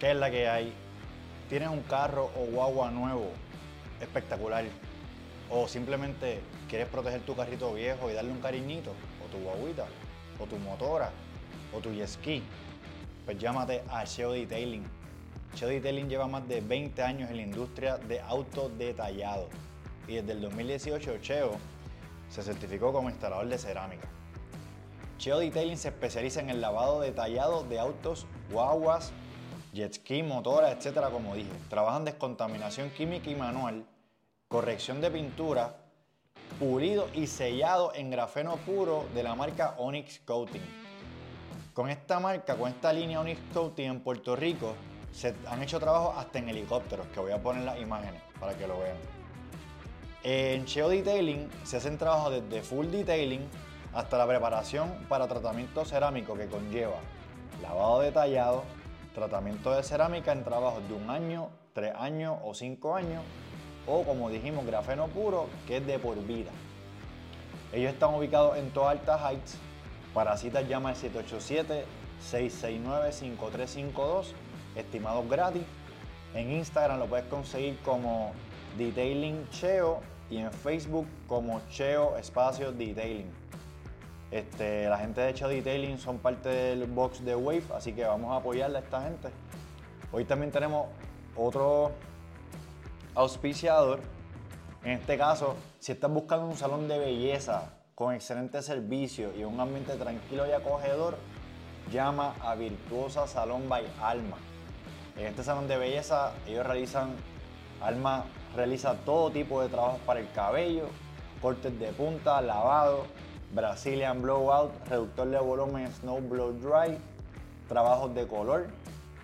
¿Qué es la que hay? ¿Tienes un carro o guagua nuevo espectacular? ¿O simplemente quieres proteger tu carrito viejo y darle un cariñito? ¿O tu guaguita? ¿O tu motora? ¿O tu jet ski? Pues llámate a Cheo Detailing. Cheo Detailing lleva más de 20 años en la industria de autos detallados. Y desde el 2018 Cheo se certificó como instalador de cerámica. Cheo Detailing se especializa en el lavado detallado de autos, guaguas, jet ski, motoras, etcétera, como dije. Trabajan descontaminación química y manual, corrección de pintura, pulido y sellado en grafeno puro de la marca Onyx Coating. Con esta marca, con esta línea Onyx Coating en Puerto Rico, se han hecho trabajos hasta en helicópteros, que voy a poner las imágenes para que lo vean. En Cheo Detailing se hacen trabajos desde full detailing hasta la preparación para tratamiento cerámico que conlleva lavado detallado, tratamiento de cerámica en trabajos de un año, tres años o cinco años, o como dijimos, grafeno puro, que es de por vida. Ellos están ubicados en todas Alta Heights. Para citas llama al 787-669-5352, estimados gratis. En Instagram lo puedes conseguir como Detailing Cheo y en Facebook como Cheo Espacio Detailing. Este, la gente de Cheo Detailing son parte del box de Wave, así que vamos a apoyarle a esta gente. Hoy también tenemos otro auspiciador. En este caso, si estás buscando un salón de belleza con excelente servicio y un ambiente tranquilo y acogedor, llama a Virtuosa Salón by Alma. En este salón de belleza ellos realizan, Alma realiza todo tipo de trabajos para el cabello, cortes de punta, lavado, Brazilian Blowout, reductor de volumen Snow Blow Dry, trabajos de color,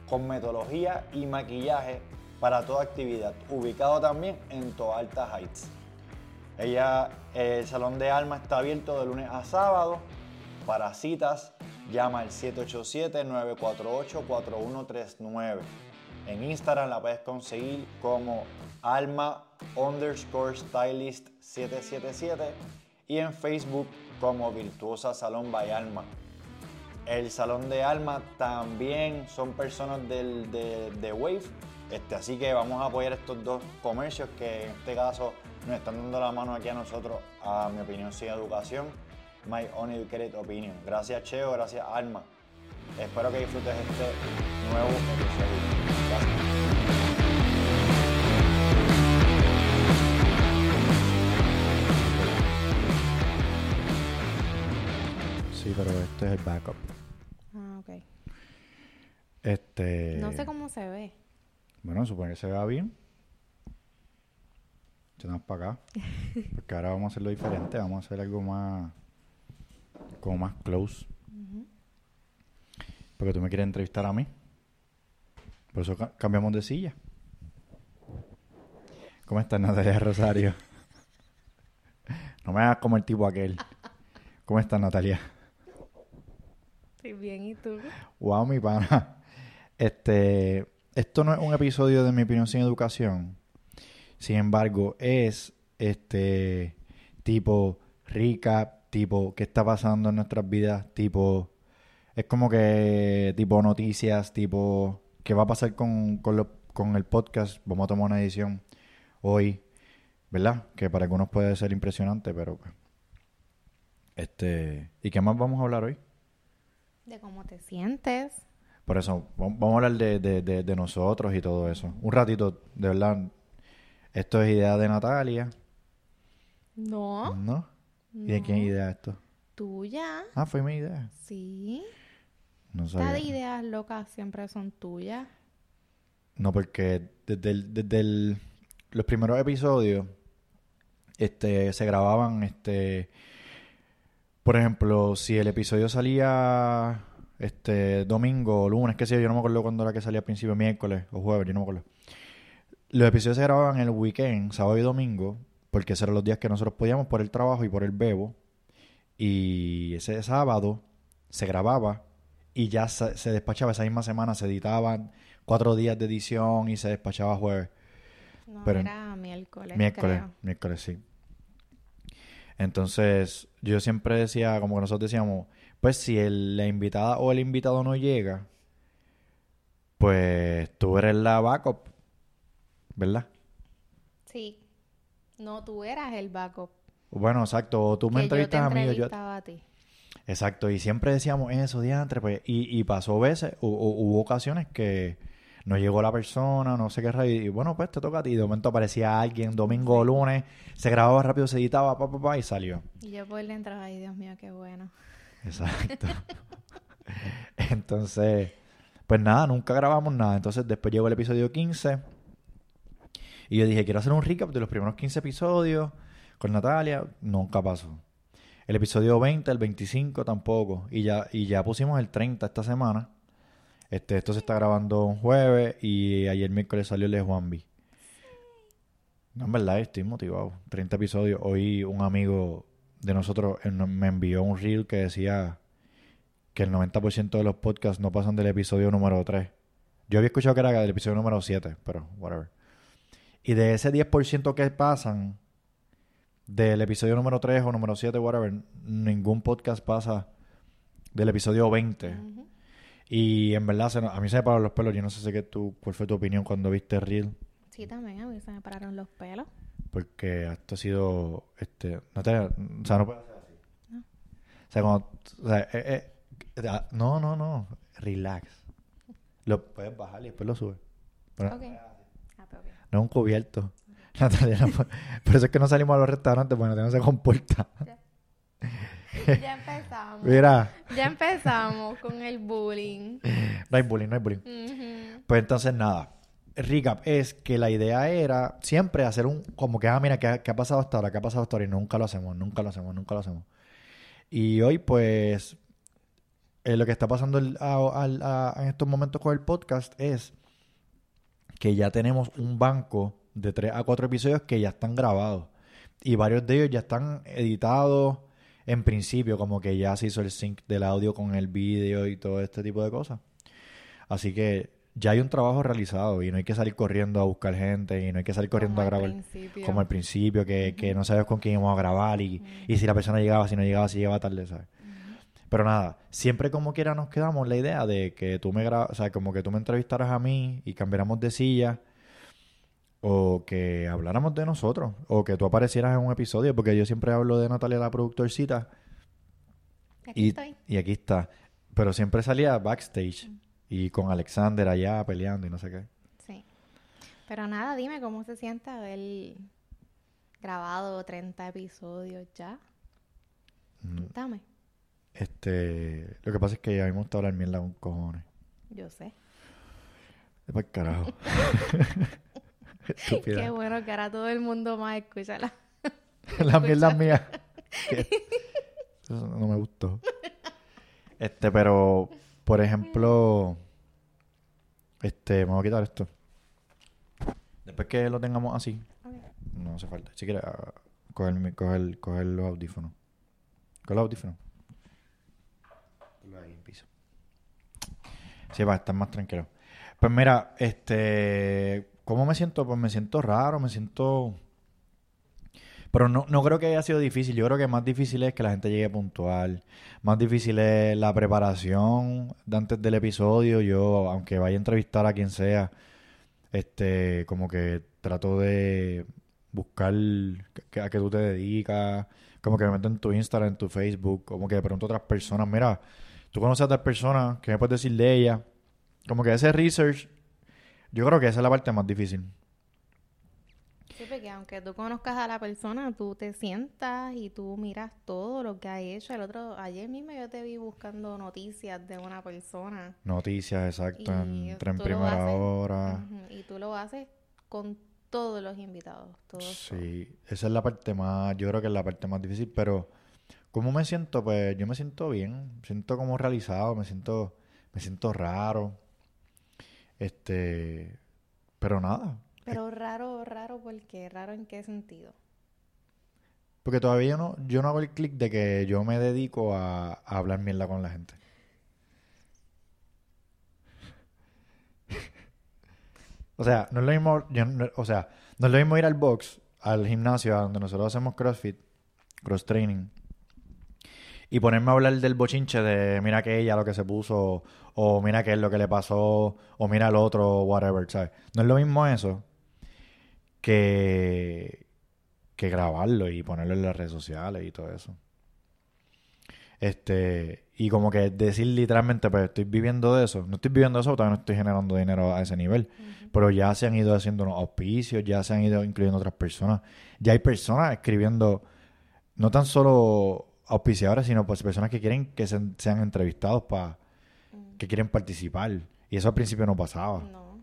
con metodología y maquillaje para toda actividad, ubicado también en Toalta Heights. El salón de alma está abierto de lunes a sábado. Para citas, llama al 787-948-4139. En Instagram la puedes conseguir como alma underscore stylist 777 y en Facebook como Virtuosa Salón by Alma. El Salón de Alma también son personas del, de, Wave, este, así que vamos a apoyar estos dos comercios que en este caso nos están dando la mano aquí a nosotros, a mi opinión sin educación, My Uneducated Opinion. Gracias Cheo, gracias Alma. Espero que disfrutes este nuevo episodio. Pero este es el backup. Ah, ok. Este. No sé cómo se ve. Bueno, supongo que se vea bien. Echamos para acá. Porque ahora vamos a hacerlo diferente. Vamos a hacer algo más. Como más close. Porque tú me quieres entrevistar a mí. Por eso ca- cambiamos de silla. ¿Cómo estás, Natalia Rosario? No me hagas como el tipo aquel. ¿Cómo estás, Natalia? Bien, ¿y tú? Wow, mi pana. Este, esto no es un episodio de mi opinión sin educación. Sin embargo, es este tipo recap, tipo qué está pasando en nuestras vidas, tipo es como que tipo noticias, tipo qué va a pasar con, con, lo- con el podcast. Vamos a tomar una edición hoy, ¿verdad? Que para algunos puede ser impresionante, pero pues, este, ¿y qué más vamos a hablar hoy? De cómo te sientes. Por eso, vam- vamos a hablar de, de, de, de nosotros y todo eso. Un ratito, de verdad. Esto es idea de Natalia, No, ¿no? ¿Y de quién idea esto? tuya. Ah, fue mi idea. Sí. No Estas sabía. ideas locas siempre son tuyas. No, porque desde, el- desde el- los primeros episodios este, se grababan, este, por ejemplo, si el episodio salía este domingo o lunes, qué sé yo, yo no me acuerdo cuándo era que salía al principio, miércoles o jueves, yo no me acuerdo. Los episodios se grababan el weekend, sábado y domingo, porque esos eran los días que nosotros podíamos por el trabajo y por el bebo. Y ese sábado se grababa y ya se, se despachaba esa misma semana, se editaban cuatro días de edición y se despachaba jueves. No, Pero- era miércoles. Miércoles, creo. miércoles, sí. Entonces, yo siempre decía, como que nosotros decíamos, pues si el- la invitada o el invitado no llega, pues tú eres la backup, ¿verdad? Sí. No, tú eras el backup. Bueno, exacto, o tú me que yo te entrevistas a mí o yo... a ti. Exacto, y siempre decíamos eso, diantre, pues, y, y pasó veces, hu- hubo ocasiones que no llegó la persona, no sé qué rayo, y bueno, pues te toca a ti, de momento aparecía alguien, domingo o lunes, se grababa rápido, se editaba, pa, pa, pa, y salió. Y yo por dentro, ay, Dios mío, qué bueno. Exacto. Entonces, pues nada, nunca grabamos nada. Entonces, después llegó el episodio 15. Y yo dije, quiero hacer un recap de los primeros 15 episodios con Natalia. Nunca pasó. El episodio 20, el 25 tampoco. Y ya, y ya pusimos el 30 esta semana. Este, esto se está grabando un jueves y ayer miércoles salió el de Juan B. No, en verdad, estoy motivado. 30 episodios. Hoy un amigo de nosotros no- me envió un reel que decía que el 90% de los podcasts no pasan del episodio número 3. Yo había escuchado que era del episodio número 7, pero whatever. Y de ese 10% que pasan del episodio número 3 o número 7, whatever, ningún podcast pasa del episodio 20. Ujú. Y en verdad, se a mí se me pararon los pelos. Yo no sé si que tú, cuál fue tu opinión cuando viste el reel. Sí, también a mí se me pararon los pelos. Porque esto ha sido, este, no te, o sea, no puede ser así. No. O sea, cuando, o sea, eh, eh, ah, no, no, no, relax. Lo puedes bajar y después lo subes. Pero. Ah, pero. No es un cubierto. Natalia, no por eso es que no salimos a los restaurantes porque Natalia no se comporta. Ya empezamos. Mira, Ya empezamos con el bullying. no hay bullying, no hay bullying. Pues entonces nada. Recap es que la idea era siempre hacer un, como que, ah, mira, ¿qué, ha- qué ha pasado hasta ahora? ¿Qué ha pasado hasta ahora? Y nunca lo hacemos, nunca lo hacemos, nunca lo hacemos. Y hoy, pues, eh, lo que está pasando el- a- al- a- en estos momentos con el podcast es que ya tenemos un banco de 3 a 4 episodios que ya están grabados. Y varios de ellos ya están editados en principio, como que ya se hizo el sync del audio con el vídeo y todo este tipo de cosas. Así que ya hay un trabajo realizado y no hay que salir corriendo a buscar gente y no hay que salir corriendo Como a grabar principio. como al principio, que, que no sabes con quién íbamos a grabar y, y si la persona llegaba, si no llegaba, si llegaba tarde, ¿sabes? Pero nada, siempre como quiera nos quedamos la idea de que tú me grabas, o sea, como que tú me entrevistaras a mí y cambiáramos de silla o que habláramos de nosotros o que tú aparecieras en un episodio, porque yo siempre hablo de Natalia la productorcita Aquí y, estoy. y aquí está, pero siempre salía backstage y con Alexander allá peleando y no sé qué. Sí. Pero nada, dime cómo se siente haber grabado 30 episodios ya. Mm, Cuéntame. Este, lo que pasa es que a mí me gusta hablar mierda con cojones. Yo sé. Es para carajo. Estúpida. Qué bueno que ahora todo el mundo más escucha la... Las mierdas mías. No me gustó. Este, pero, por ejemplo, este, me voy a quitar esto. Después que lo tengamos así, no hace falta. Si quieres, ah, coger, coger, coger los audífonos. Coger los audífonos. Ponlo ahí en piso. Sí, va a estar más tranquilo. Pues mira, este, ¿cómo me siento? Pues me siento raro, me siento... Pero no, no creo que haya sido difícil. Yo creo que más difícil es que la gente llegue puntual. Más difícil es la preparación de antes del episodio. Yo, aunque vaya a entrevistar a quien sea, este, como que trato de buscar a qué tú te dedicas. Como que me meto en tu Instagram, en tu Facebook. Como que de pronto otras personas, mira, tú conoces a tal persona, ¿qué me puedes decir de ella? Como que ese research, yo creo que esa es la parte más difícil. Sí, porque aunque tú conozcas a la persona, tú te sientas y tú miras todo lo que ha hecho. El otro, ayer mismo yo te vi buscando noticias de una persona. Noticias, exacto, Y en, primera haces, hora. Y tú lo haces con todos los invitados. Todos son. Sí, esa es la parte más, yo creo que es la parte más difícil, pero ¿cómo me siento? Pues yo me siento bien, me siento como realizado, me siento, me siento raro. Este, pero nada, Pero raro, raro, porque raro en qué sentido. porque todavía no, yo no hago el clic de que yo me dedico a, a hablar mierda con la gente. O sea, no es lo mismo, yo no- o sea, no es lo mismo ir al box, al gimnasio, a donde nosotros hacemos CrossFit, cross training, y ponerme a hablar del bochinche de mira que ella lo que se puso, o mira que es lo que le pasó, o mira el otro, whatever, ¿sabes? No es lo mismo eso que, que grabarlo y ponerlo en las redes sociales y todo eso. Este, y como que decir literalmente, pues estoy viviendo de eso. No estoy viviendo de eso, todavía no estoy generando dinero a ese nivel. Pero ya se han ido haciendo unos auspicios, ya se han ido incluyendo otras personas. Ya hay personas escribiendo, no tan solo auspiciadores, sino pues personas que quieren que se- sean entrevistados para que quieren participar. Y eso al principio no pasaba. No.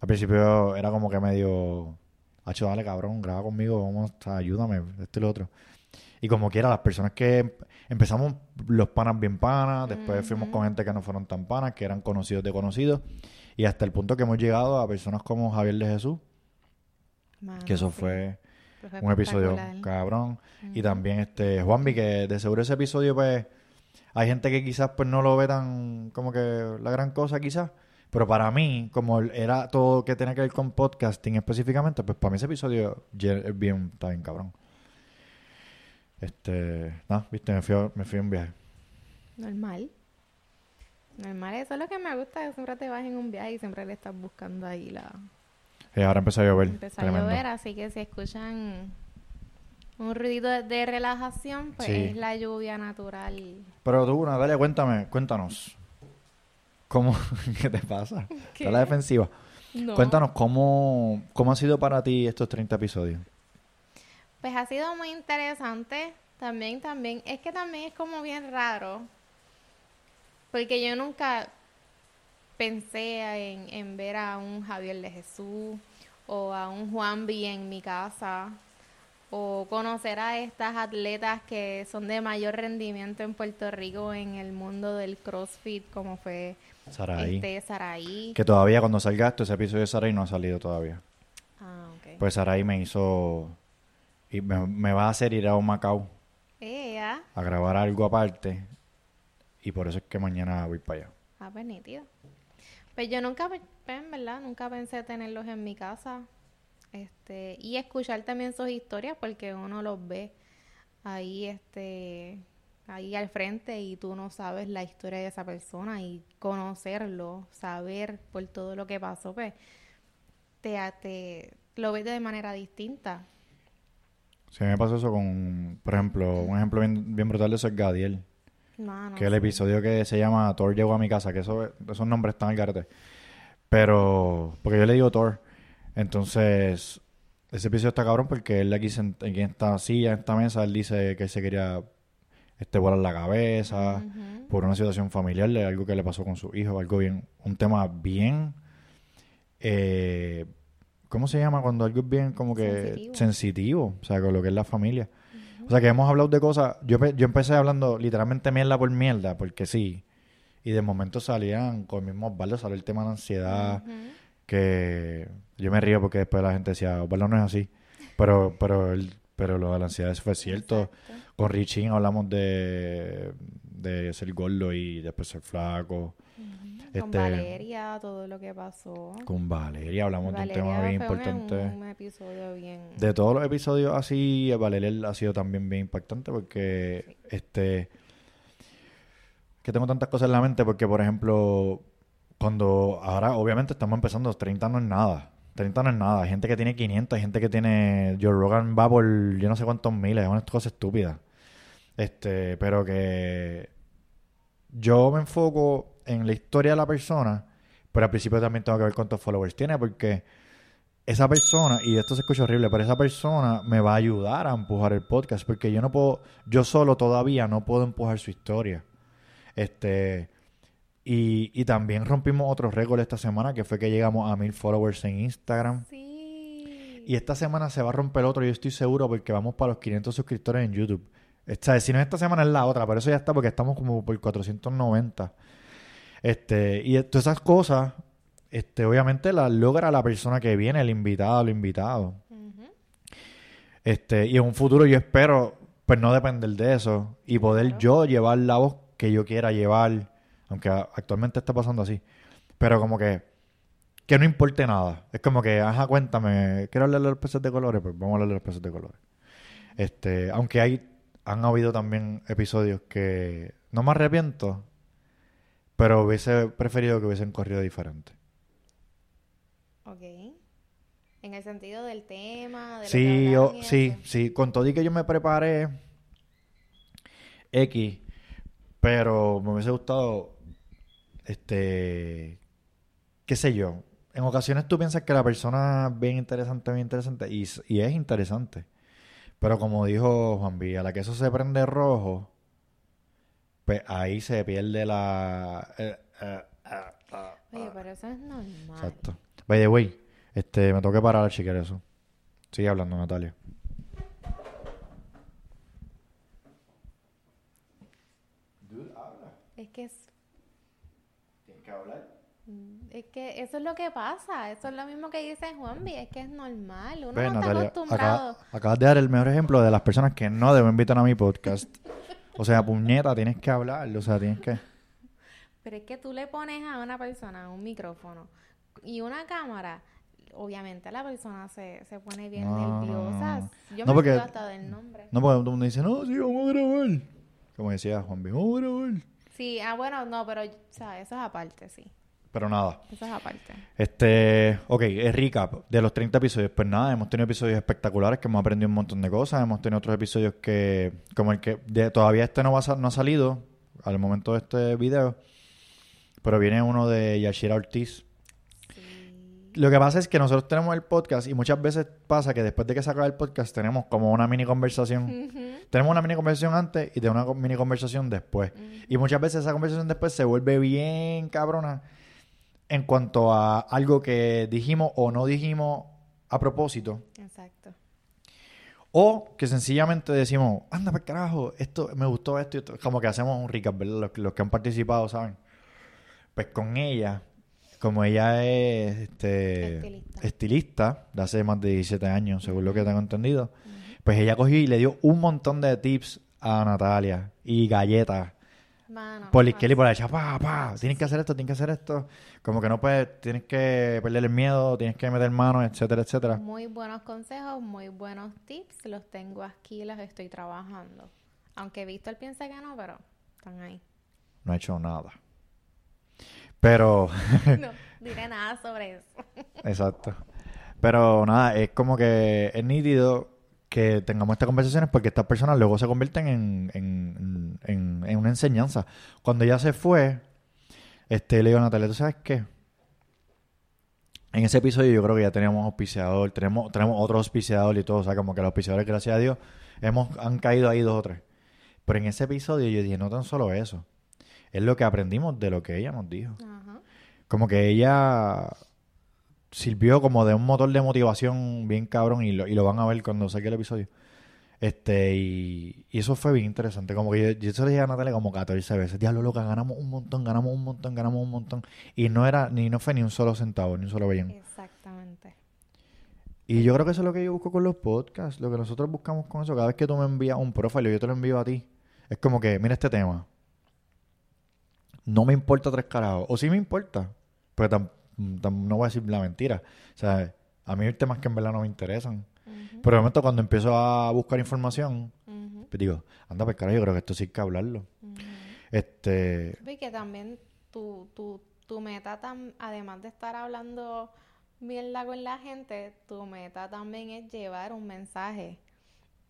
Al principio era como que medio, hacho, dale cabrón, graba conmigo, vamos, ayúdame, esto y lo otro. Y como quiera, las personas que em- empezamos los panas bien panas, después fuimos con gente que no fueron tan panas, que eran conocidos de conocidos, y hasta el punto que hemos llegado a personas como Javier de Jesús, Mano, que eso sí. fue Eso fue un episodio cabrón. Y también este Juanvi, que de seguro ese episodio, pues, hay gente que quizás pues no lo ve tan como que la gran cosa quizás. Pero para mí, como era todo que tenía que ver con podcasting específicamente, pues para mí ese episodio es bien, está bien cabrón. Este, nada, viste, me fui, a, me fui a un viaje. Normal. Normal, eso es lo que me gusta, que siempre te vas en un viaje y siempre le estás buscando ahí la... Y ahora empezó a llover. Empezó a llover, así que si escuchan un ruido de, de relajación, pues Sí. es la lluvia natural. Pero tú, Natalia, cuéntame, cuéntanos. ¿Cómo? ¿Qué te pasa? ¿Qué? ¿Está a la defensiva? No. Cuéntanos cómo, cómo ha sido para ti estos 30 episodios. Pues ha sido muy interesante. También, también, es que también es como bien raro. Porque yo nunca pensé en, en ver a un Javier de Jesús o a un Juan B en mi casa o conocer a estas atletas que son de mayor rendimiento en Puerto Rico en el mundo del CrossFit como fue Saraí. este Saraí. Que todavía cuando salga esto, ese episodio de Saraí no ha salido todavía. Ah, ok. Pues Saraí me hizo... Y me, me va a hacer ir a un Macao a grabar algo aparte. Y por eso es que mañana voy para allá. Ah, pues nítido. Pues yo nunca, verdad, nunca pensé tenerlos en mi casa. Este, y escuchar también sus historias porque uno los ve ahí, este, ahí al frente y tú no sabes la historia de esa persona y conocerlo, saber por todo lo que pasó, pues, te, te lo ves de manera distinta. Si me pasó eso con, por ejemplo, un ejemplo bien, bien brutal de eso es Gadiel. No, no que el episodio que se llama Thor llegó a mi casa, que eso, esos nombres están al garete. Pero, porque yo le digo Thor. Entonces, ese episodio está cabrón porque él aquí aquí en esta silla, en esta mesa, él dice que él se quería este, volar la cabeza por una situación familiar, de algo que le pasó con su hijo, algo bien, un tema bien, eh, ¿cómo se llama cuando algo es bien como que Sensitivo. sensitivo? O sea, con lo que es la familia. O sea, que hemos hablado de cosas. Yo, yo empecé hablando literalmente mierda por mierda, porque sí. Y de momento salían con el mismo Osvaldo, salió el tema de ansiedad, que yo me río porque después la gente decía, Osvaldo no es así. Pero, pero, el- pero lo de la ansiedad eso fue cierto. Exacto. Con Richie hablamos de, de ser gordo y después ser flaco. Con Este, Valeria, todo lo que pasó. Con Valeria hablamos de un Valeria tema bien un- importante. Un, episodio bien. De todos los episodios así, Valeria ha sido también bien impactante porque este que tengo tantas cosas en la mente porque por ejemplo cuando ahora obviamente estamos empezando 30 no es nada. 30 no es nada. Hay gente que tiene 500 hay gente que tiene Joe Rogan va por yo no sé cuántos miles es una cosa estúpida. Este pero que yo me enfoco en la historia de la persona pero al principio también tengo que ver cuántos followers tiene porque esa persona, y esto se escucha horrible, pero esa persona me va a ayudar a empujar el podcast, porque yo no puedo, yo solo todavía no puedo empujar su historia. Este, y, y también rompimos otro récord esta semana, que fue que llegamos a mil followers en Instagram. Sí. Y esta semana se va a romper otro, yo estoy seguro, porque vamos para los 500 suscriptores en YouTube. Esta, si no es esta semana es la otra, pero eso ya está porque estamos como por 490. Este, y todas esas cosas, este, obviamente las logra la persona que viene, el invitado, el invitado. Este, y en un futuro yo espero, pues no depender de eso y poder Claro. yo llevar la voz que yo quiera llevar, aunque actualmente está pasando así. Pero como que, que no importe nada. Es como que, ajá, cuéntame, quiero hablar de los peces de colores, pues vamos a hablar de los peces de colores. Este, aunque hay, han habido también episodios que no me arrepiento, pero hubiese preferido que hubiesen corrido diferente. Ok. En el sentido del tema, de lo Sí, que yo, sí, eso. sí. Con todo y que yo me preparé X, pero me hubiese gustado, este, qué sé yo. En ocasiones tú piensas que la persona es bien interesante, bien interesante, y, y es interesante. Pero como dijo Juan Villa, a la que eso se prende rojo, pues ahí se pierde la... eh, eh, eh, Oye, pero eso es normal. Exacto. By the way, este, me tengo que parar, chiquer, eso. Sigue hablando, Natalia. Es que es, Tienes que hablar. Es que eso es lo que pasa. Eso es lo mismo que dice Juanvi. Es que es normal. Uno Ve, no está Natalia, acostumbrado. acá- acabas de dar el mejor ejemplo de las personas que no deben invitar a mi podcast. O sea, puñeta, tienes que hablar, o sea, tienes que... Pero es que tú le pones a una persona un micrófono y una cámara. Obviamente la persona se, se pone bien No, nerviosa. no. Yo No, me porque- hasta del nombre. No, porque todo el mundo dice, no, sí, vamos a grabar. Como decía Juan, vamos a grabar. Sí, ah, bueno, no, pero o sea, eso es aparte, sí. Pero nada. Eso es aparte. Este, ok, es recap de los 30 episodios. Pues nada, hemos tenido episodios espectaculares que hemos aprendido un montón de cosas. Hemos tenido otros episodios que, como el que de- todavía este no, va a no ha salido al momento de este video, pero viene uno de Yashira Ortiz. Sí. Lo que pasa es que nosotros tenemos el podcast y muchas veces pasa que después de que se acaba el podcast tenemos como una mini conversación. Tenemos una mini conversación antes y tenemos una mini conversación después. Y muchas veces esa conversación después se vuelve bien cabrona en cuanto a algo que dijimos o no dijimos a propósito. Exacto. O que sencillamente decimos, anda para carajo, esto, me gustó esto y esto. Como que hacemos un recap, ¿verdad? Los, los que han participado, ¿saben? Pues con ella, como ella es este, Estilista. estilista de hace más de 17 años, según lo que tengo entendido, pues ella cogió y le dio un montón de tips a Natalia y galletas Mano, por la izquierda y por la derecha, pa, pa, tienes que hacer esto, tienes que hacer esto. Como que no puedes, tienes que perder el miedo, tienes que meter manos, etcétera, etcétera. Muy buenos consejos, muy buenos tips. Los tengo aquí, los estoy trabajando. Aunque Víctor piensa que no, pero están ahí. No he hecho nada. Pero, No diré nada sobre eso. exacto. Pero nada, es como que es nítido que tengamos estas conversaciones porque estas personas luego se convierten en, en, en, en una enseñanza. Cuando ella se fue, este, le digo a Natalia, ¿tú sabes qué? En ese episodio yo creo que ya teníamos auspiciador, tenemos, tenemos otro auspiciador y todo, o sea, como que los auspiciadores, gracias a Dios, hemos, han caído ahí dos o tres. Pero en ese episodio yo dije, no tan solo eso, es lo que aprendimos de lo que ella nos dijo. Ajá. Como que ella sirvió como de un motor de motivación bien cabrón y lo, y lo van a ver cuando saque el episodio. Este, y, y eso fue bien interesante. Como que yo, yo se lo dije a Natalia como 14 veces. Diablo, loca, ganamos un montón, ganamos un montón, ganamos un montón. Y no era, ni no fue ni un solo centavo, ni un solo bellón. Exactamente. Y yo creo que eso es lo que yo busco con los podcasts. Lo que nosotros buscamos con eso. Cada vez que tú me envías un profile y yo te lo envío a ti, es como que, mira este tema. No me importa tres carajos. O sí me importa. Pero tam- tam- no voy a decir la mentira. O sea, a mí hay temas que en verdad no me interesan. Pero de momento cuando empiezo a buscar información, pues digo, anda, pues carajo, yo creo que esto sí hay que hablarlo. ujú. Este, Y que también tu, tu, tu meta, tam- además de estar hablando mierda con la gente, tu meta también es llevar un mensaje.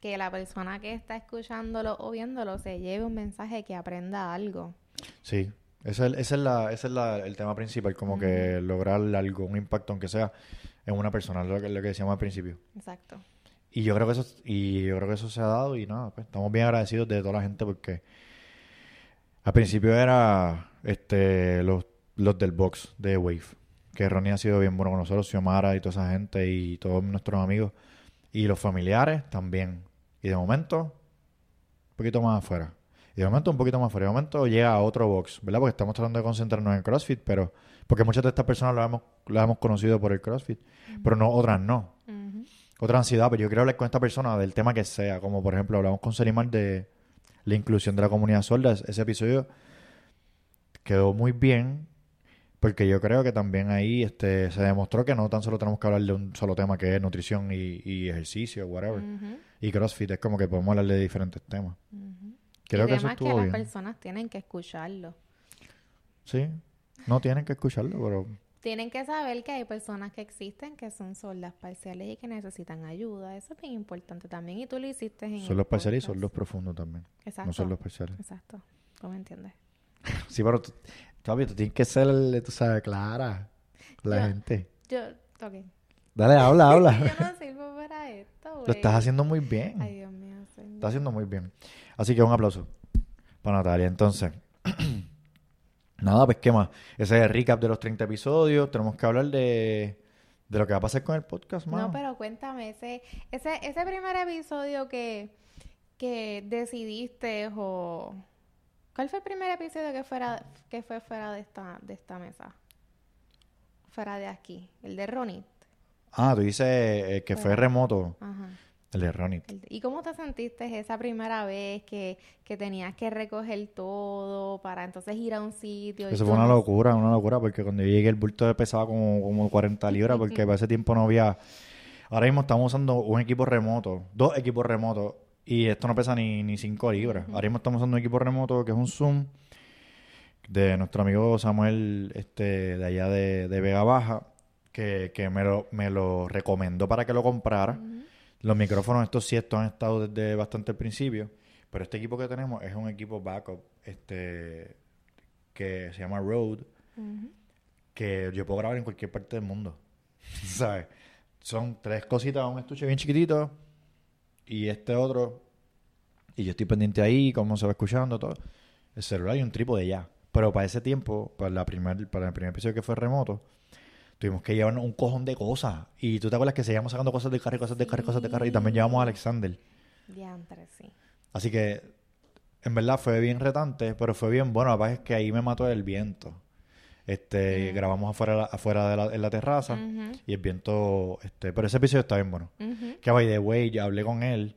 Que la persona que está escuchándolo o viéndolo se lleve un mensaje que aprenda algo. sí. Ese es, ese es, la, ese es la- el tema principal, como que lograr algo, un impacto, aunque sea en una persona, lo que, lo que decíamos al principio. Exacto. Y yo creo que eso y yo creo que eso se ha dado y nada, pues estamos bien agradecidos de toda la gente porque al principio era este los, los del box de Wave, que Ronnie ha sido bien bueno con nosotros, Xiomara y toda esa gente y todos nuestros amigos y los familiares también. Y de momento un poquito más afuera. Y de momento un poquito más afuera. De momento llega a otro box, ¿verdad? Porque estamos tratando de concentrarnos en CrossFit, pero porque muchas de estas personas las hemos, las hemos conocido por el CrossFit, pero no otras no Ujú. otra ansiedad, pero yo quiero hablar con esta persona del tema que sea, como por ejemplo hablamos con Selimar de la inclusión de la comunidad sorda, ese episodio quedó muy bien, porque yo creo que también ahí este se demostró que no tan solo tenemos que hablar de un solo tema que es nutrición y, y ejercicio, whatever. Y CrossFit es como que podemos hablar de diferentes temas. Creo y que eso estuvo que bien. las personas tienen que escucharlo. Sí, no tienen que escucharlo, pero Tienen que saber que hay personas que existen que son sordas parciales y que necesitan ayuda. Eso es bien importante también. Y tú lo hiciste en son los parciales y son los profundos también. Exacto. No son los parciales. Exacto. ¿Tú me entiendes? Sí, pero tú, todavía tú tienes que ser, tú sabes, clara la Yo- gente. Yo, ok. Dale, habla, habla. Yo no sirvo para esto, güey. Lo estás haciendo muy bien. Ay, Dios mío. Estás haciendo muy bien. Así que un aplauso para Natalia. Entonces, nada, pues qué más. Ese es el recap de los 30 episodios. Tenemos que hablar de, de lo que va a pasar con el podcast, mano. No, pero cuéntame, ese, ese, ese primer episodio que, que decidiste o... ¿Cuál fue el primer episodio que fuera que fue fuera de esta, de esta mesa? Fuera de aquí. El de Ronit. Ah, tú dices eh, que fue remoto. Ajá. El de Ronnie. ¿Y cómo te sentiste esa primera vez que, que tenías que recoger todo para entonces ir a un sitio? Eso fue una locura, una locura, porque cuando yo llegué el bulto pesaba como, como 40 libras, porque para ese tiempo no había... Ahora mismo estamos usando un equipo remoto, dos equipos remotos, y esto no pesa ni, ni 5 libras. Ahora mismo estamos usando un equipo remoto que es un Zoom de nuestro amigo Samuel este, de allá de, de Vega Baja, que, que me, lo, me lo recomendó para que lo comprara. Los micrófonos, estos sí, estos han estado desde bastante el principio. Pero este equipo que tenemos es un equipo backup este, que se llama Rode, que yo puedo grabar en cualquier parte del mundo. ¿Sabes? Son tres cositas, un estuche bien chiquitito y este otro. Y yo estoy pendiente ahí, cómo se va escuchando, todo. El celular y un trípode ya. Pero para ese tiempo, para, la primer, para el primer episodio que fue remoto, tuvimos que llevar un cojón de cosas. Y tú te acuerdas que seguíamos sacando cosas de carro y cosas de carro y cosas de carro. Y también llevamos a Alexander. Diantre, sí. Así que, en verdad, fue bien retante, pero fue bien bueno. La es que ahí me mató el viento. Este, grabamos afuera, afuera de la, en la terraza y el viento, este, pero ese episodio está bien bueno. ujú. Que by the way, ya hablé con él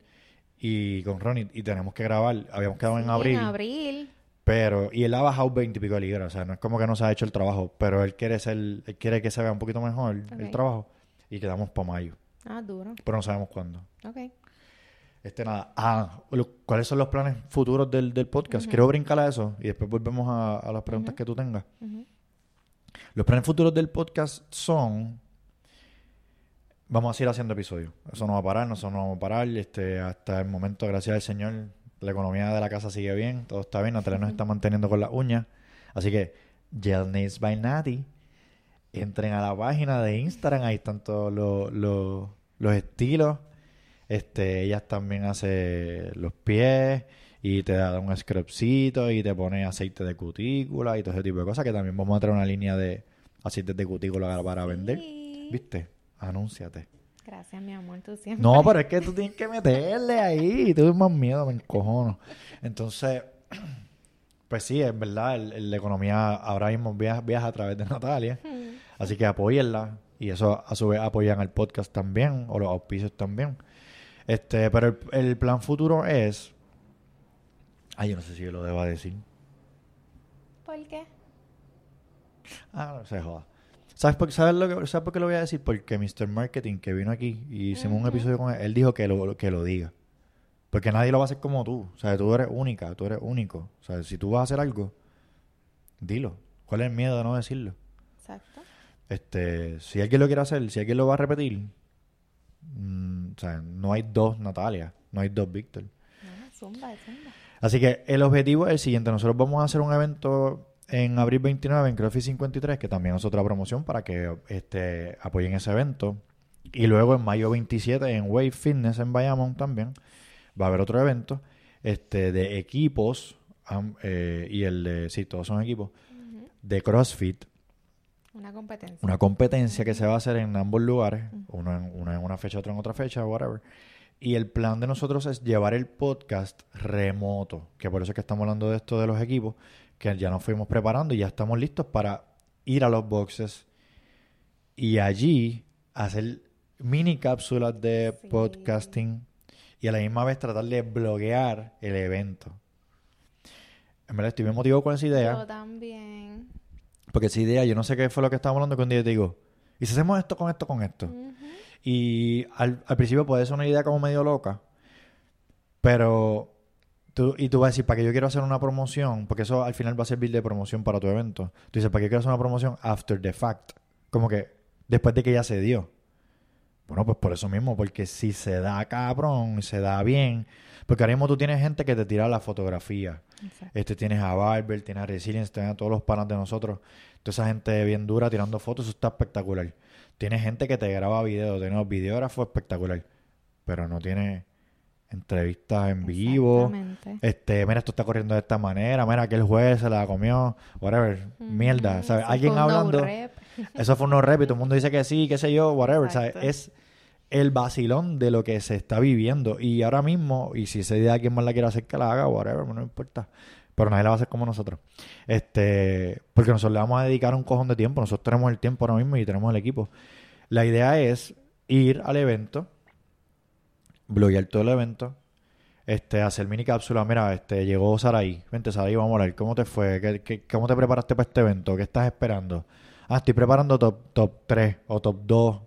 y con Ronnie y tenemos que grabar. Habíamos quedado en abril, En abril. Pero, y él ha bajado 20 y pico de libras. O sea, no es como que no se ha hecho el trabajo, pero él quiere ser, él quiere que se vea un poquito mejor el trabajo y quedamos para mayo, Ah, duro. pero no sabemos cuándo. Ok. Este nada. Ah, lo- ¿cuáles son los planes futuros del, del podcast? Quiero brincar a eso y después volvemos a, a las preguntas que tú tengas. Los planes futuros del podcast son. Vamos a seguir haciendo episodios. Eso no va a parar, no, eso no vamos a parar. Este, hasta el momento, gracias al Señor, la economía de la casa sigue bien, todo está bien. Natalia nos está manteniendo con las uñas. Así que, Gel Nails by Natty. Entren a la página de Instagram, ahí están todos los, los, los estilos. Este, ella también hace los pies y te da un scrubcito y te pone aceite de cutícula y todo ese tipo de cosas que también vamos a traer una línea de aceites de cutícula para vender. ¿Viste? Anúnciate. Gracias, mi amor, tú siempre. No, pero es que tú tienes que meterle ahí. Tú más miedo, me encojono. Entonces, pues sí, es verdad, el- el- la economía ahora mismo viaja, viaja a través de Natalia. Así que apóyenla. Y eso a su vez apoyan al podcast también, o los auspicios también. Este, pero el, el plan futuro es. Ay, yo no sé si yo lo deba decir. ¿Por qué? Ah, no se joda. ¿Sabes por, sabes lo que, ¿Sabes por qué lo voy a decir? Porque Mr. Marketing, que vino aquí y hicimos un episodio con él, él dijo que lo, que lo diga. Porque nadie lo va a hacer como tú. O sea, tú eres única, tú eres único. O sea, si tú vas a hacer algo, dilo. ¿Cuál es el miedo de no decirlo? Exacto. Este, si alguien lo quiere hacer, si alguien lo va a repetir, mm, o sea, no hay dos Natalia, no hay dos Víctor. No, zumba, zumba. Así que el objetivo es el siguiente. Nosotros vamos a hacer un evento en abril 29 en CrossFit 53, que también es otra promoción para que este, apoyen ese evento. Y luego en mayo 27 en Wave Fitness en Bayamón también va a haber otro evento este, de equipos. eh, y el de, sí, todos son equipos, de CrossFit. Una competencia. Una competencia que se va a hacer en ambos lugares, uno en, uno en una fecha, otro en otra fecha, whatever. Y el plan de nosotros es llevar el podcast remoto, que por eso es que estamos hablando de esto de los equipos, que ya nos fuimos preparando y ya estamos listos para ir a los boxes y allí hacer mini cápsulas de Sí. podcasting y a la misma vez tratar de bloguear el evento. En verdad estoy bien motivado con esa idea. Yo también. Porque esa idea, yo no sé qué fue lo que estábamos hablando que un día te digo, ¿y si hacemos esto con esto con esto? Y al, al principio puede ser una idea como medio loca, Pero, tú, y tú vas a decir, ¿para qué yo quiero hacer una promoción? Porque eso al final va a servir de promoción para tu evento. Tú dices, ¿para qué quiero hacer una promoción after the fact? Como que después de que ya se dio. Bueno, pues por eso mismo, porque si se da cabrón, se da bien. Porque ahora mismo tú tienes gente que te tira la fotografía. Exacto. Este, tienes a Barber, tienes a Resilience, tienes a todos los panas de nosotros. Toda esa gente bien dura tirando fotos, eso está espectacular. Tienes gente que te graba videos, tienes videógrafo espectacular. Pero no tiene entrevistas en vivo. Exactamente. Este, mira, esto está corriendo de esta manera, mira, aquel juez se la comió, whatever, mierda, ¿sabes? Alguien no hablando, rep. eso fue un no rep y todo el mundo dice que sí, qué sé yo, whatever, ¿sabes? Es el vacilón de lo que se está viviendo y ahora mismo, y si ese día alguien más la quiere hacer que la haga, whatever, no importa. Pero nadie la va a hacer como nosotros. Este, porque nosotros le vamos a dedicar un cojón de tiempo. Nosotros tenemos el tiempo ahora mismo y tenemos el equipo. La idea es ir al evento, bloguear todo el evento, este, hacer mini cápsula. Mira, este, llegó Saraí. Vente, Saraí, vamos a hablar. ¿Cómo te fue? ¿Qué, qué- cómo te preparaste para este evento? ¿Qué estás esperando? Ah, estoy preparando top, top 3 o top 2.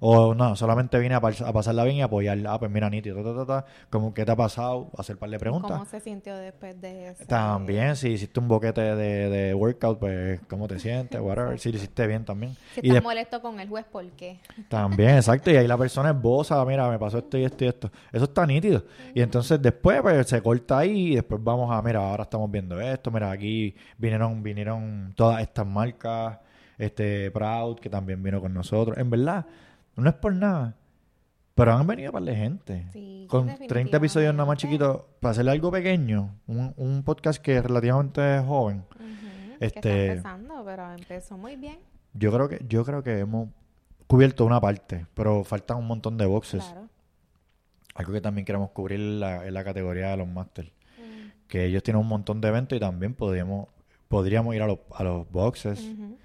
O no, solamente vine a, pas- a pasarla bien y apoyarla. Ah, pues mira, nítido. Ta, ta, ta, ta. ¿Cómo, ¿Qué te ha pasado? Hacer un par de preguntas. ¿Cómo se sintió después de eso? También, si hiciste un boquete de, de workout, pues cómo te sientes, whatever. Si lo hiciste bien también. Si Y estás molesto con el juez, ¿por qué? también, exacto. Y ahí la persona es bosa, mira, me pasó esto y esto y esto. Eso está nítido. Y entonces después pues, se corta ahí y después vamos a, mira, ahora estamos viendo esto, mira, aquí vinieron, vinieron todas estas marcas, este Proud, que también vino con nosotros. En verdad, no es por nada. Pero han venido para de gente. Sí, con 30 episodios nada más chiquitos, para hacerle algo pequeño, un, un podcast que es relativamente joven. Ujú, Que Este- está empezando, pero empezó muy bien. Yo creo que, yo creo que hemos cubierto una parte, pero faltan un montón de boxes. Claro. Algo que también queremos cubrir en la, en la categoría de los Masters. Mm, Que ellos tienen un montón de eventos y también podríamos, podríamos ir a los, a los boxes. ujú.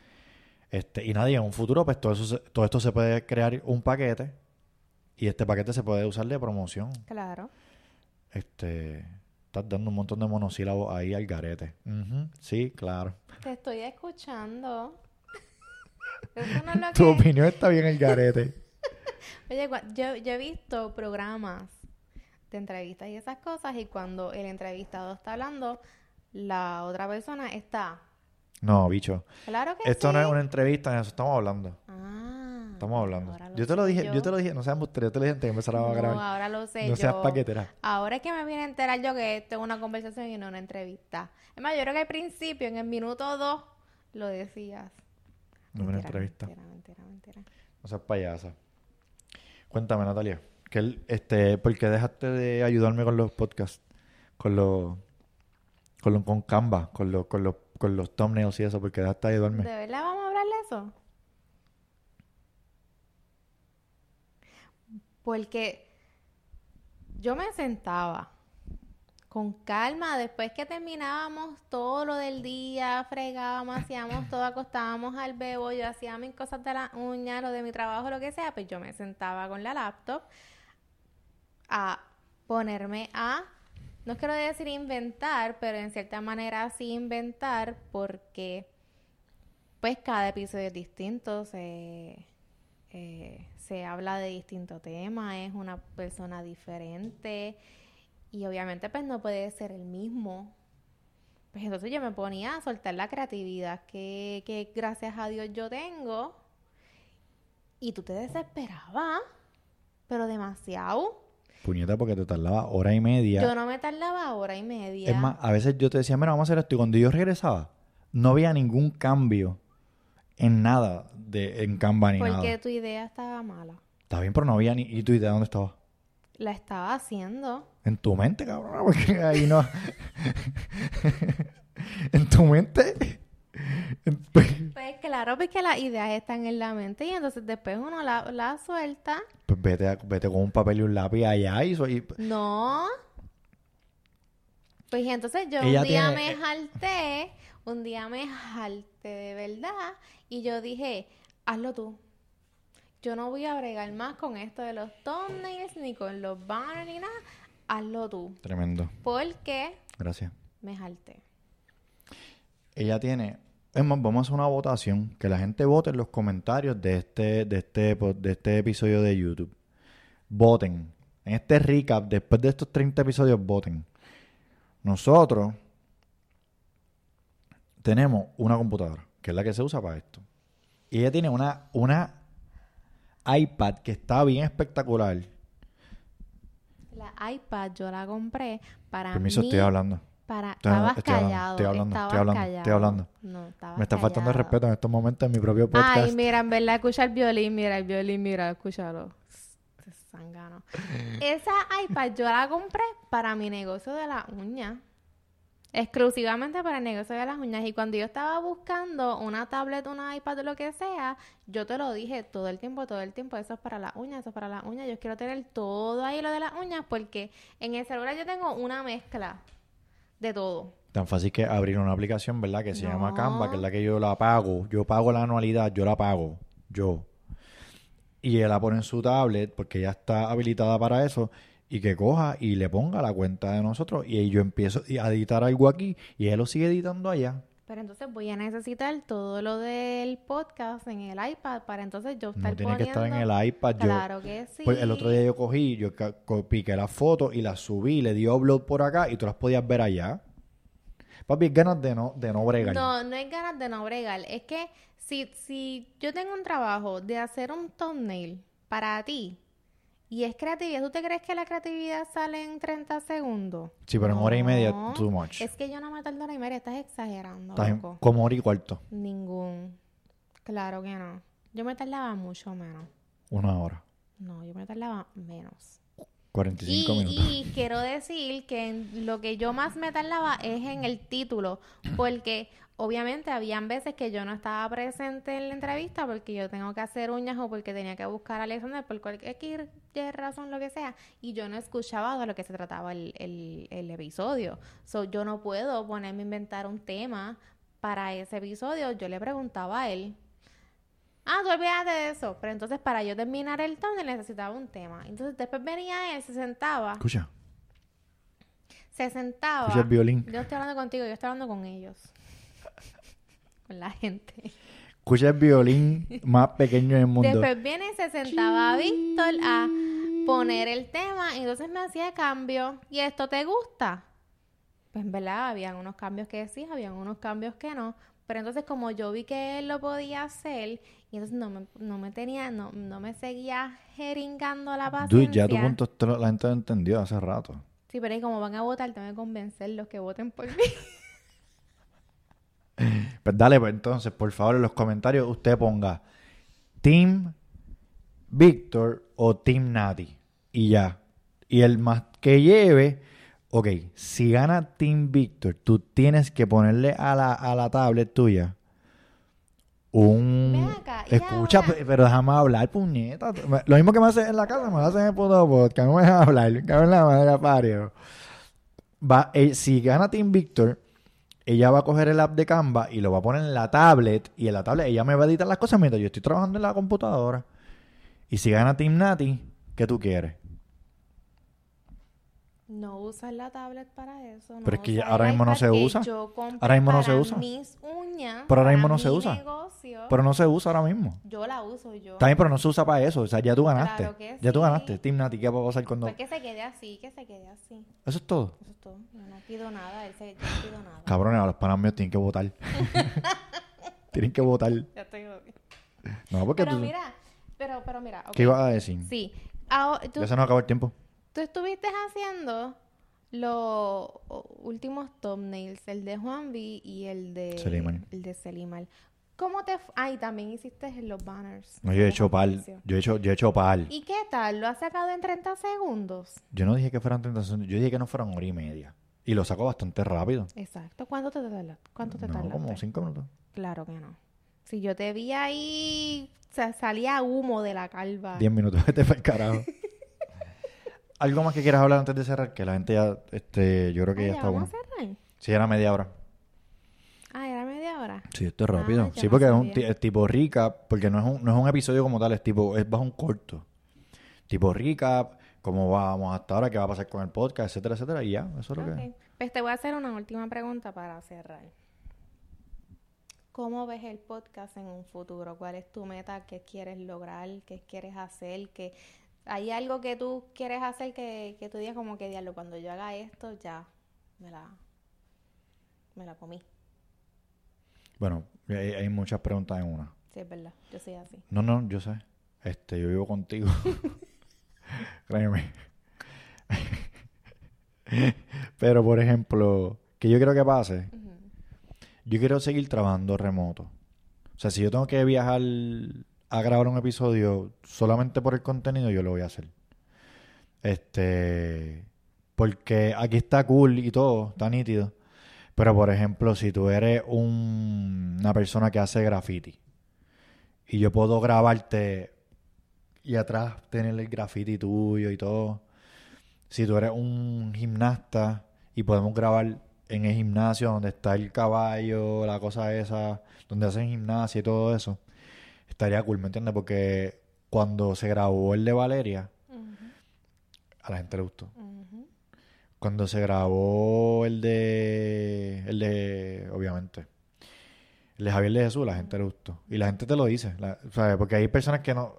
Este, y nadie, en un futuro, pues todo, eso todo esto se puede crear un paquete y este paquete se puede usar de promoción. Claro. Este, estás dando un montón de monosílabos ahí al garete. Ujú, Sí, claro. Te estoy escuchando. Eso no es lo Tu que... opinión está bien el garete. Oye, yo he visto programas de entrevistas y esas cosas y cuando el entrevistado está hablando, la otra persona está... No, bicho. Claro que Esto sí. no es una entrevista, en eso estamos hablando. Ah, Estamos hablando. Yo te lo dije, yo. te lo dije, no seas embustero, yo te lo dije antes que empezara a No, grabar. ahora lo sé No seas yo. paquetera. Ahora es que me vine a enterar yo que esto es una conversación y no una entrevista. Es más, yo creo que al principio, en el minuto dos, lo decías. No es una Mentira, entrevista. Mentira, mentira, mentira. No seas payasa. Cuéntame, Natalia. Que este, ¿Por qué dejaste de ayudarme con los podcasts? Con los... Con, los- con Canva, con los, con los, con los thumbnails y eso, porque dejaste de ayudarme. ¿De verdad vamos a hablar de eso? Porque yo me sentaba con calma después que terminábamos todo lo del día, fregábamos, hacíamos todo, acostábamos al bebo, yo hacía mis cosas de la uña, lo de mi trabajo, lo que sea, pues yo me sentaba con la laptop a ponerme a, no quiero decir inventar, pero en cierta manera sí inventar porque pues cada episodio es distinto, se, eh, se habla de distintos temas, es una persona diferente y obviamente pues no puede ser el mismo. Pues entonces yo me ponía a soltar la creatividad que, que gracias a Dios yo tengo y tú te desesperabas, pero demasiado. Puñeta, porque te tardaba hora y media. Yo no me tardaba hora y media. Es más, a veces yo te decía, mira, vamos a hacer esto. Y cuando yo regresaba, no había ningún cambio en nada de, en Canva ni porque nada. tu idea estaba mala. Está bien, pero no había ni... ¿Y tu idea dónde estaba? La estaba haciendo. En tu mente, cabrón, porque ahí no... en tu mente... En- Pues claro, porque las ideas están en la mente y entonces después uno la, la suelta. Pues vete, a- vete con un papel y un lápiz allá y... soy No. Pues entonces yo Ella un día tiene- me jalté, un día me jalté de verdad y yo dije, hazlo tú. Yo no voy a bregar más con esto de los thumbnails ni con los banners ni nada. Hazlo tú. Tremendo. Porque Gracias. me jalté. Ella tiene... Es más, vamos a hacer una votación. Que la gente vote en los comentarios de este, de este, de este episodio de YouTube. Voten. en este recap, después de estos 30 episodios, voten. Nosotros tenemos una computadora, que es la que se usa para esto. Y ella tiene una, una iPad que está bien espectacular. La iPad yo la compré para Permiso, mí, estoy hablando. Para, estabas estoy hablando, callado. estoy hablando, estabas estoy hablando, callado. estoy hablando. No, estabas Me está faltando el respeto en estos momentos en mi propio podcast. Ay, mira, en verdad, escucha el violín, mira el violín, mira, escúchalo. Zángano. Esa iPad yo la compré para mi negocio de las uñas. Exclusivamente para el negocio de las uñas. Y cuando yo estaba buscando una tablet, una iPad o lo que sea, yo te lo dije todo el tiempo, todo el tiempo. Eso es para las uñas, eso es para las uñas. Yo quiero tener todo ahí lo de las uñas porque en el celular yo tengo una mezcla de todo. Tan fácil que abrir una aplicación, ¿verdad? Que se llama. Canva, que es la que yo la pago. Yo pago la anualidad, yo la pago. Yo. Y él la pone en su tablet porque ya está habilitada para eso. Y que coja y le ponga la cuenta de nosotros. Y yo empiezo a editar algo aquí y él lo sigue editando allá. Pero entonces voy a necesitar todo lo del podcast en el iPad para entonces yo estar No tiene que estar en poniendo- el iPad. Yo, Claro que sí. Pues el otro día yo cogí, yo piqué las fotos y las subí, le di upload por acá y tú las podías ver allá. Papi, es ganas de no, de no bregar. No, no es ganas de no bregar. Es que si, si yo tengo un trabajo de hacer un thumbnail para ti y es creatividad, ¿tú te crees que la creatividad sale en 30 segundos? Sí, pero en hora y media, too much. Es que yo no me tardo hora y media, estás exagerando, Estás en- como hora y cuarto, Ningún. Claro que no. Yo me tardaba mucho menos. una hora, No, yo me tardaba menos. 45 Y, minutos. y quiero decir que lo que yo más me tardaba es en el título, porque obviamente habían veces que yo no estaba presente en la entrevista porque yo tengo que hacer uñas o porque tenía que buscar a Alexander por cualquier razón, lo que sea, y yo no escuchaba de lo que se trataba el, el, el episodio. So, yo no puedo ponerme a inventar un tema para ese episodio. Yo le preguntaba a él, Ah, tú olvídate de eso. Pero entonces para yo terminar el thumbnail necesitaba un tema. Entonces después venía él, se sentaba. Escucha, Se sentaba. escucha el violín. Yo estoy hablando contigo, yo estoy hablando con ellos. Con la gente. Escucha el violín más pequeño del mundo. Después viene y se sentaba Víctor a poner el tema. Y entonces me hacía cambio. ¿Y esto te gusta? Pues en verdad, habían unos cambios que sí, habían unos cambios que no. Pero entonces como yo vi que él lo podía hacer, y entonces no me, no me tenía, no, no me seguía jeringando la Dude, paciencia. ya tu punto la gente lo entendió hace rato. Sí, pero ahí como van a votar, tengo que convencerlos que voten por mí. Pues dale, pues entonces, por favor, en los comentarios usted ponga Team Víctor o Team Nati. Y ya. Y el más que lleve, ok, si gana Team Víctor, tú tienes que ponerle a la, a la tablet tuya un... Acá, Escucha, ahora- pero déjame hablar, puñeta. Me- Lo mismo que me haces en la casa, me lo haces en el puto podcast. No me dejas hablar. Cabrón, la madre pario. Va, eh, si gana Team Víctor, ella va a coger el app de Canva y lo va a poner en la tablet. Y en la tablet ella me va a editar las cosas mientras yo estoy trabajando en la computadora. Y si gana Team Nati, ¿qué tú quieres? No usas la tablet para eso. Pero es que ahora mismo no se usa. Ahora mismo no se usa. Mis uñas. Pero ahora mismo no se usa. negocio. Pero no se usa ahora mismo. Yo la uso yo. Bien, pero no se usa para eso. O sea, ya tú ganaste. Claro que Ya tú ganaste. Team Nati, ¿qué va a pasar cuando...? Pues que se quede así, que se quede así. Eso es todo. Eso es todo. Yo no pido nada, él se, yo no pido nada. Cabrones, a los panas míos tienen que votar. tienen que votar. Ya estoy. No, porque Pero tú... mira, pero, pero mira. ¿Qué ibas a decir? Sí. Tú, Ya se nos acabó el tiempo. Tú estuviste haciendo los últimos thumbnails, el de Juan B y el de Selimar. el de Selimar. ¿Cómo te fu- Ah, y también hiciste los banners. No, yo he hecho pal. Yo he hecho, yo he hecho pal. ¿Y qué tal? ¿Lo has sacado en 30 segundos? Yo no dije que fueran 30 segundos. Yo dije que no fueran hora y media. Y lo saco bastante rápido. Exacto. ¿Cuánto te tarda- ¿Cuánto te No, tardaste? como 5 minutos. Claro que no. Si yo te vi ahí, o sea, salía humo de la calva. 10 minutos. Vete para el carajo. ¿Algo más que quieras hablar antes de cerrar? Que la gente ya, este, yo creo que ya ¿ya está bueno. cerrar? Sí, era media hora. Ah, era media hora. Sí, esto es rápido. Ah, yo sí, no porque es, un, es tipo recap, porque no es, un, no es un episodio como tal, es tipo, es bajo un corto. Tipo recap, cómo vamos hasta ahora, qué va a pasar con el podcast, etcétera, etcétera, y ya, eso es lo que Ok. Pues te voy a hacer una última pregunta para cerrar. ¿Cómo ves el podcast en un futuro? ¿Cuál es tu meta? ¿Qué quieres lograr? ¿Qué quieres hacer? ¿Qué ¿Hay algo que tú quieres hacer que, que tú digas como que, diablo, cuando yo haga esto, ya me la, me la comí? Bueno, hay, hay muchas preguntas en una. Sí, es verdad. Yo soy así. No, no, yo sé. Este, yo vivo contigo. Créeme. Pero, por ejemplo, que yo quiero que pase, yo quiero seguir trabajando remoto. O sea, si yo tengo que viajar a grabar un episodio solamente por el contenido, yo lo voy a hacer. Este, porque aquí está cool y todo, está nítido. Pero, por ejemplo, si tú eres un- una persona que hace graffiti y yo puedo grabarte y atrás tener el graffiti tuyo y todo. Si tú eres un gimnasta y podemos grabar en el gimnasio donde está el caballo, la cosa esa, donde hacen gimnasia y todo eso, estaría cool, ¿me entiendes? Porque cuando se grabó el de Valeria, a la gente le gustó. Cuando se grabó el de. El de. Obviamente. El de Javier de Jesús, la gente le gustó. Y la gente te lo dice. la- ¿sabes? Porque hay personas que no.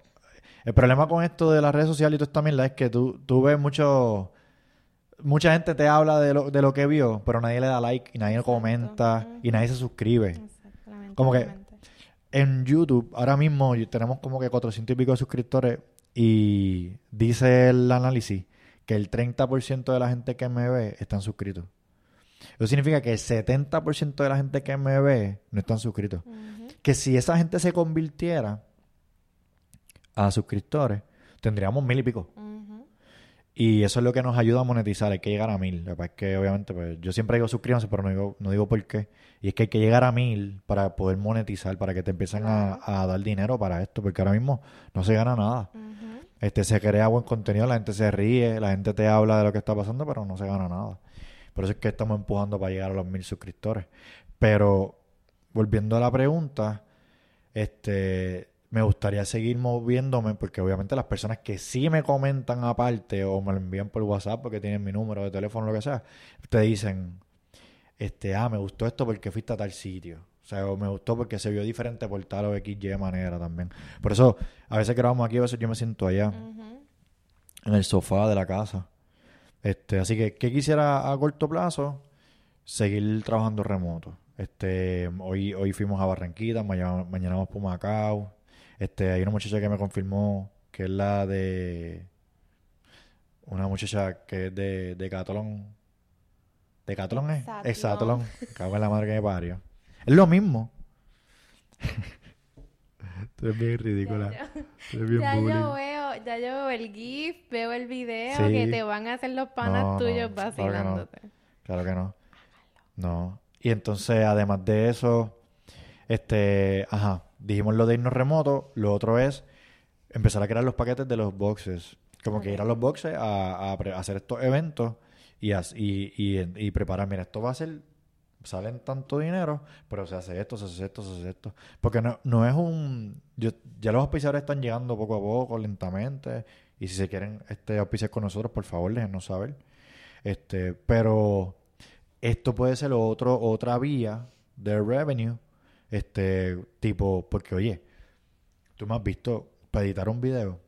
El problema con esto de las redes sociales y todo esto también es que tú, tú ves mucho. Mucha gente te habla de lo, de lo que vio, pero nadie le da like y nadie Exacto. comenta y nadie se suscribe. Exacto, Como que-. En YouTube, ahora mismo tenemos como que 400 y pico de suscriptores y dice el análisis que el 30% de la gente que me ve están suscritos. Eso significa que el 70% de la gente que me ve no están suscritos. Que si esa gente se convirtiera a suscriptores, tendríamos mil y pico. Y eso es lo que nos ayuda a monetizar. Hay que llegar a mil. Lo que pasa es que, obviamente, pues, yo siempre digo suscríbanse, pero no digo, no digo por qué. Y es que hay que llegar a mil para poder monetizar, para que te empiecen a, a dar dinero para esto. Porque ahora mismo no se gana nada. Este, se crea buen contenido, la gente se ríe, la gente te habla de lo que está pasando, pero no se gana nada. Por eso es que estamos empujando para llegar a los mil suscriptores. Pero, volviendo a la pregunta, este, me gustaría seguir moviéndome porque obviamente las personas que sí me comentan aparte o me lo envían por WhatsApp porque tienen mi número de teléfono o lo que sea, te dicen, este, ah, me gustó esto porque fuiste a tal sitio. O sea, o me gustó porque se vio diferente por tal o X, Y manera también. Por eso, a veces grabamos aquí, a veces yo me siento allá, en el sofá de la casa. Este, así que, ¿qué quisiera a corto plazo? Seguir trabajando remoto. Este, hoy, hoy fuimos a Barranquita, mañana, mañana vamos por Macao. Este, hay una muchacha que me confirmó que es la de una muchacha que es de, de Catlón. ¿De Catlón es? Exatlón. Cago en la madre que me parió. Es lo mismo. Tú eres bien ridícula. Ya, Tú eres bien Ya bullying. yo veo, ya yo veo el GIF, veo el video Sí. que te van a hacer los panas No, no, tuyos claro que no. vacilándote. Claro que no. No. Y entonces, además de eso, este, ajá, dijimos lo de irnos remoto. Lo otro es empezar a crear los paquetes de los boxes. Como que ir a los boxes a, a hacer estos eventos y, y, y preparar. Mira, esto va a ser, salen tanto dinero, pero se hace esto, se hace esto, se hace esto. Porque no, no es un... Yo, ya los auspiciadores están llegando poco a poco, lentamente. Y si se quieren este, auspiciar con nosotros, por favor, déjenos saber. Este, pero esto puede ser otro, otra vía de revenue. Este, tipo, porque oye, tú me has visto para editar un video.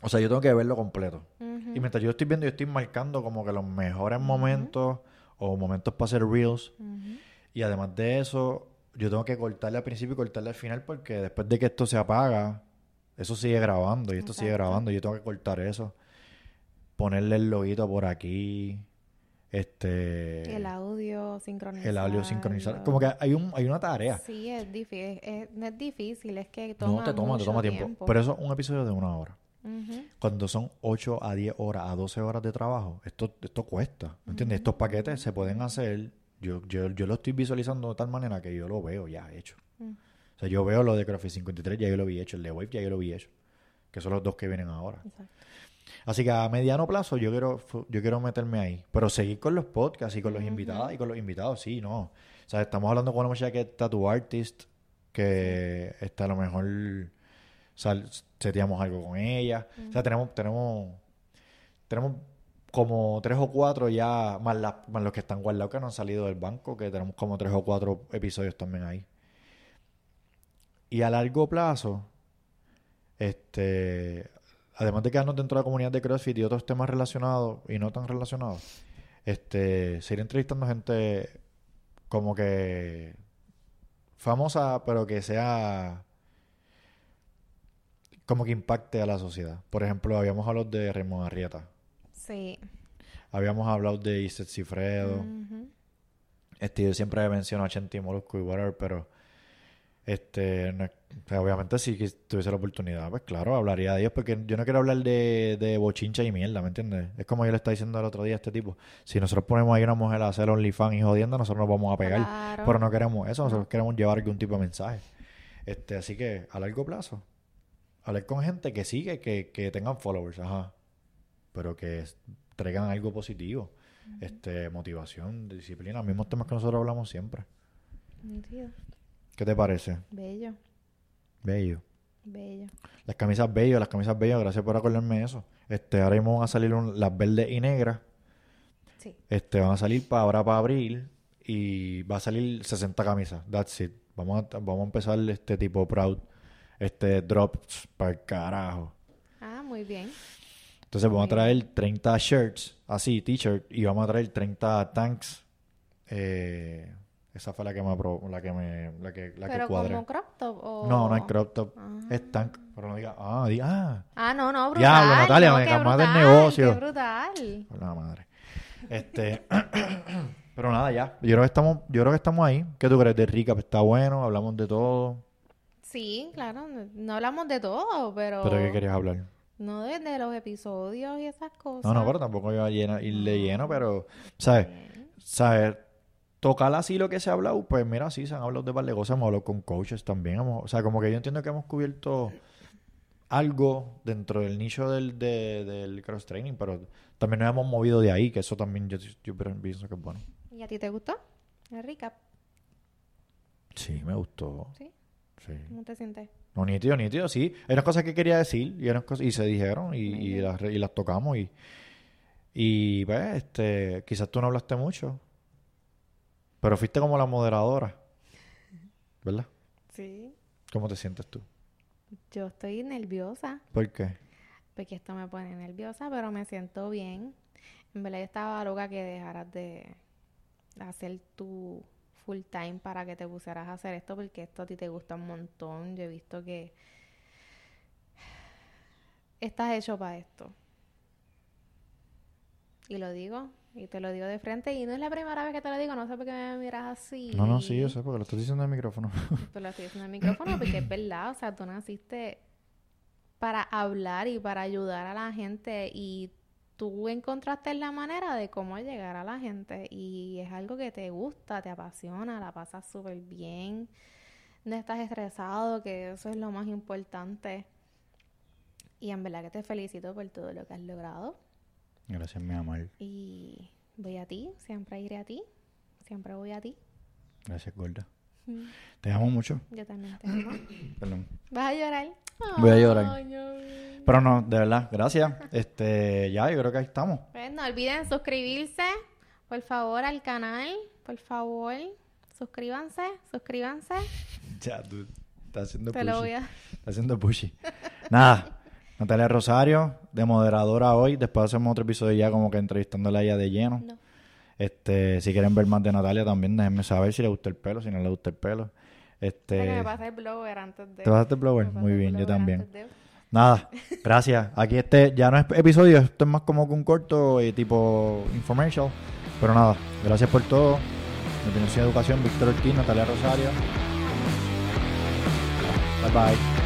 O sea, yo tengo que verlo completo. Y mientras yo estoy viendo, yo estoy marcando como que los mejores momentos o momentos para hacer reels. Y además de eso, yo tengo que cortarle al principio y cortarle al final porque después de que esto se apaga, eso sigue grabando y esto sigue grabando. Yo tengo que cortar eso. Ponerle el loguito por aquí. Este. El audio sincronizado. el audio sincronizado. Como que hay, un, hay una tarea. Sí, es difícil. Es, no es difícil, es que no toma te toma, te toma tiempo. Pero eso es un episodio de una hora. Cuando son 8 a 10 horas, a 12 horas de trabajo, esto, esto cuesta. ¿Me entiendes? Estos paquetes se pueden hacer. Yo, yo, yo lo estoy visualizando de tal manera que yo lo veo ya hecho. Mm. O sea, yo veo lo de Graphics 53, ya yo lo vi hecho. El de Wave ya yo lo vi hecho. Que son los dos que vienen ahora. Exacto. Así que a mediano plazo yo quiero, yo quiero meterme ahí. Pero seguir con los podcasts y con los Ujú. invitados y con los invitados, sí, no. O sea, estamos hablando con una muchacha que es tattoo artist, que está a lo mejor sal, seteamos algo con ella. O sea, tenemos, tenemos, tenemos como tres o cuatro ya, más, la- más los que están guardados que no han salido del banco, que tenemos como tres o cuatro episodios también ahí. Y a largo plazo, este, además de quedarnos dentro de la comunidad de CrossFit y otros temas relacionados y no tan relacionados, este, seguir entrevistando gente como que famosa, pero que sea como que impacte a la sociedad. Por ejemplo, habíamos hablado de Raymond Arrieta. Sí. Habíamos hablado de Iset Cifredo. Este, yo siempre menciono a Chenti Molusco y whatever, pero este, no es- o sea, obviamente si tuviese la oportunidad, pues claro, hablaría de ellos, porque yo no quiero hablar de, de bochincha y mierda, ¿me entiendes? Es como yo le estaba diciendo el otro día a este tipo, si nosotros ponemos ahí una mujer a hacer OnlyFans y jodiendo, nosotros nos vamos a pegar, Claro. pero no queremos eso, nosotros queremos llevar algún tipo de mensaje. Este, así que a largo plazo, hablar con gente que sigue, que, que tengan followers, ajá, pero que traigan algo positivo, este, motivación, disciplina, mismos temas que nosotros hablamos siempre. ¿Qué te parece? Bello, Bello. bello. Las camisas bello, las camisas bello, gracias por acordarme de eso. Este, ahora mismo van a salir un- las verdes y negras. Sí. Este, van a salir para ahora para abril y va a salir 60 camisas. That's it. Vamos a, vamos a empezar este tipo proud, este drops para el carajo. Ah, muy bien. Entonces vamos a traer 30 shirts, así, t-shirt, y vamos a traer 30 tanks. Eh, esa fue la que me apro- la que me, la que, la que Pero cuadré. como crop top o... No, no es crop top, Ah. es tank. Pero no diga, ah, diga, ah. Ah, no, no, brutal. Diablo, Natalia, no, me cambiaste el negocio. Qué brutal. Por la madre. Este, pero nada, ya. Yo creo que estamos, yo creo que estamos ahí. ¿Qué tú crees de Recap? Está bueno, hablamos de todo. Sí, claro, no, hablamos de todo, pero... ¿Pero qué querías hablar? No de, de los episodios y esas cosas. No, no, pero tampoco iba a llena, irle lleno, pero, ¿sabes? ¿Sabes? Tocar así lo que se ha hablado, pues mira, sí, se han hablado de par de cosas, hemos hablado con coaches también. hemos- o sea, como que yo entiendo que hemos cubierto algo dentro del nicho del, de- del cross training, pero también nos hemos movido de ahí, que eso también yo, yo pienso que es bueno. ¿Y a ti te gustó? El recap, Sí, me gustó. ¿sí? Sí. ¿Cómo te sientes? No, nítido, nítido, sí. Hay unas cosas que quería decir y, unas cosas, y se dijeron y, y las, y las tocamos y, y pues, este, quizás tú no hablaste mucho, pero fuiste como la moderadora, ¿verdad? Sí. ¿Cómo te sientes tú? Yo estoy nerviosa, ¿Por qué? porque esto me pone nerviosa, pero me siento bien. En verdad yo estaba loca que dejaras de hacer tu full time para que te pusieras a hacer esto, porque esto a ti te gusta un montón. Yo he visto que estás hecho para esto. Y lo digo, y te lo digo de frente, y no es la primera vez que te lo digo, no sé por qué me miras así. No, no, sí, yo sé, porque lo estás diciendo en el micrófono. Te lo estoy diciendo en el micrófono porque es verdad, o sea, tú naciste para hablar y para ayudar a la gente y tú encontraste la manera de cómo llegar a la gente y es algo que te gusta, te apasiona, la pasas súper bien, no estás estresado, que eso es lo más importante. Y en verdad que te felicito por todo lo que has logrado Gracias, mi amor. y voy a ti, siempre iré a ti, siempre voy a ti. Gracias, gorda. Te amo mucho. Yo también te amo. Perdón. ¿Vas a llorar? Voy a llorar. Ay. Pero no, de verdad, gracias. Este, ya, yo creo que ahí estamos. Pues no olviden suscribirse, por favor, al canal. Por favor, suscríbanse, suscríbanse. Ya, tú estás haciendo Te lo voy a... Está haciendo pushy. Nada. Natalia Rosario, de moderadora hoy. Después hacemos otro episodio ya como que entrevistándola a ella de lleno. No. Este, si quieren ver más de Natalia también, déjenme saber si le gusta el pelo, si no le gusta el pelo. Este, que me pase el blower antes de... ¿Te pasaste el blower? Muy bien, yo también. de- Nada, gracias. Aquí este ya no es episodio, esto es más como que un corto y tipo informational. Pero nada, gracias por todo. Educación, Víctor Ortiz, Natalia Rosario. Bye bye.